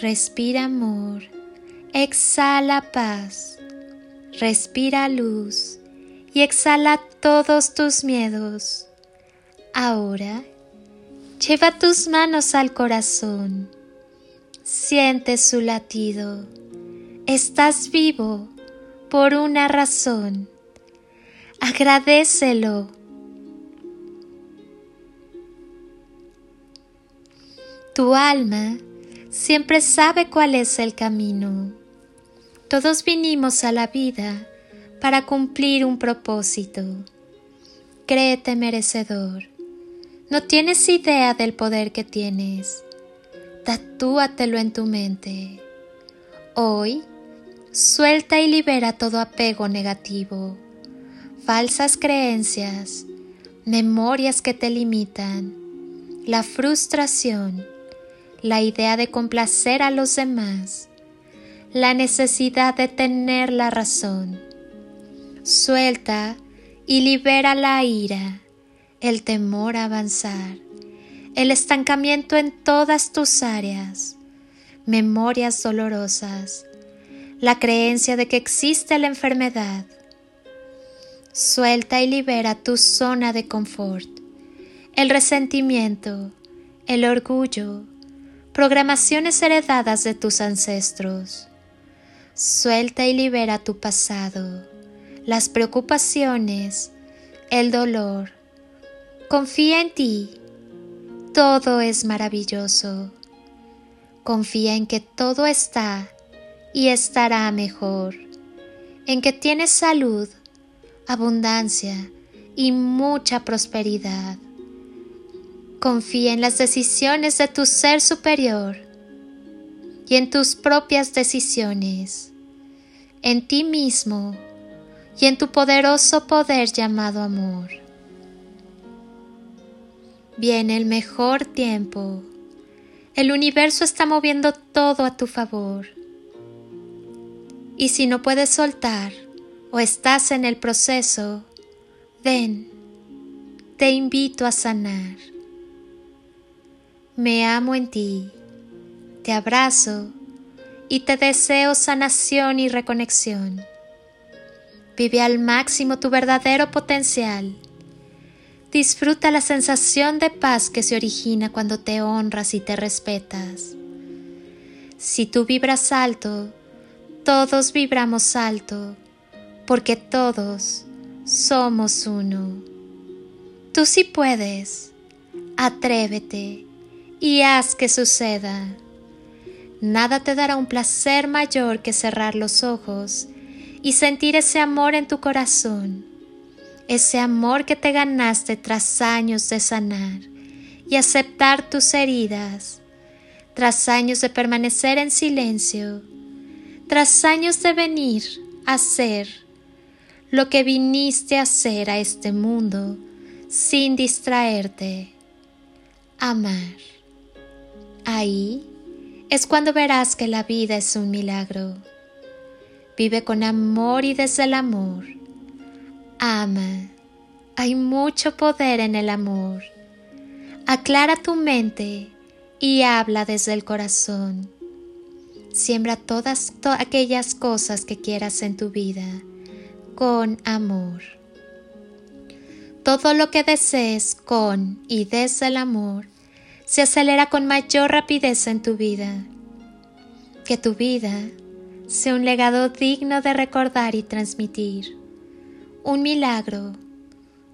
Respira amor, exhala paz, respira luz. Y exhala todos tus miedos. Ahora, lleva tus manos al corazón, siente su latido, estás vivo por una razón, agradecelo. Tu alma siempre sabe cuál es el camino. Todos vinimos a la vida para cumplir un propósito. Créete merecedor. No tienes idea del poder que tienes. Tatúatelo en tu mente. Hoy, suelta y libera todo apego negativo, falsas creencias, memorias que te limitan, la frustración, la idea de complacer a los demás, la necesidad de tener la razón. Suelta y libera la ira, el temor a avanzar, el estancamiento en todas tus áreas, memorias dolorosas, la creencia de que existe la enfermedad. Suelta y libera tu zona de confort, el resentimiento, el orgullo, programaciones heredadas de tus ancestros. Suelta y libera tu pasado, las preocupaciones, el dolor. Confía en ti. Todo es maravilloso. Confía en que todo está y estará mejor, en que tienes salud, abundancia y mucha prosperidad. Confía en las decisiones de tu ser superior y en tus propias decisiones, en ti mismo y en tu poderoso poder llamado amor. Viene el mejor tiempo. El universo está moviendo todo a tu favor. Y si no puedes soltar o estás en el proceso, ven, te invito a sanar. Me amo en ti, te abrazo y te deseo sanación y reconexión. Vive al máximo tu verdadero potencial. Disfruta la sensación de paz que se origina cuando te honras y te respetas. Si tú vibras alto, todos vibramos alto, porque todos somos uno. Tú sí puedes. Atrévete y haz que suceda. Nada te dará un placer mayor que cerrar los ojos y sentir ese amor en tu corazón, ese amor que te ganaste tras años de sanar y aceptar tus heridas, tras años de permanecer en silencio, tras años de venir a ser lo que viniste a hacer a este mundo sin distraerte, amar. Ahí es cuando verás que la vida es un milagro. Vive con amor y desde el amor. Ama. Hay mucho poder en el amor. Aclara tu mente y habla desde el corazón. Siembra todas aquellas cosas que quieras en tu vida con amor. Todo lo que desees con y desde el amor se acelera con mayor rapidez en tu vida. Que tu vida sea un legado digno de recordar y transmitir, un milagro,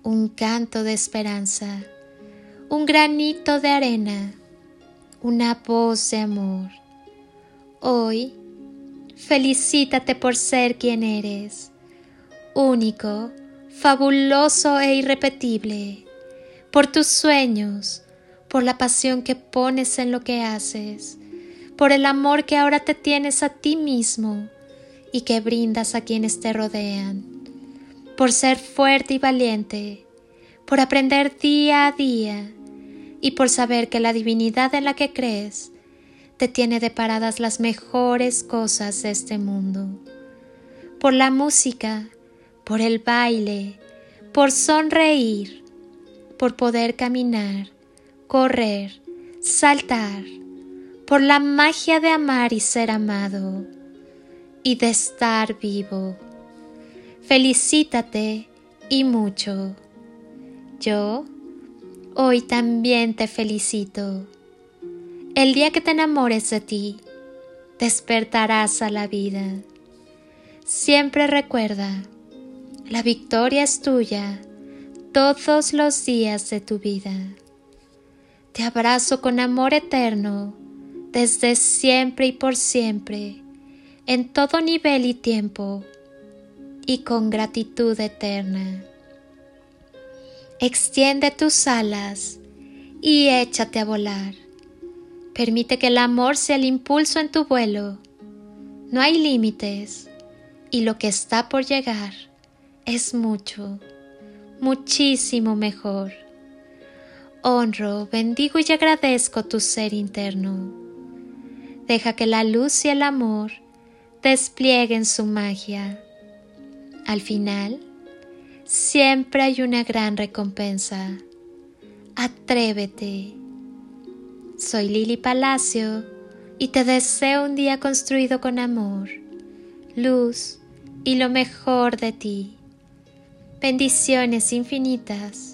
un canto de esperanza, un granito de arena, una voz de amor. Hoy, felicítate por ser quien eres, único, fabuloso e irrepetible, por tus sueños, por la pasión que pones en lo que haces, por el amor que ahora te tienes a ti mismo y que brindas a quienes te rodean, por ser fuerte y valiente, por aprender día a día y por saber que la divinidad en la que crees te tiene deparadas las mejores cosas de este mundo, por la música, por el baile, por sonreír, por poder caminar, correr, saltar, por la magia de amar y ser amado, y de estar vivo. Felicítate y mucho. Yo hoy también te felicito. El día que te enamores de ti, despertarás a la vida. Siempre recuerda, la victoria es tuya todos los días de tu vida. Te abrazo con amor eterno, desde siempre y por siempre, en todo nivel y tiempo, y con gratitud eterna. Extiende tus alas y échate a volar. Permite que el amor sea el impulso en tu vuelo. No hay límites y lo que está por llegar es mucho, muchísimo mejor honro, bendigo y agradezco tu ser interno. Deja que la luz y el amor desplieguen su magia. Al final, siempre hay una gran recompensa. Atrévete. Soy Lili Palacio y te deseo un día construido con amor, luz y lo mejor de ti. Bendiciones infinitas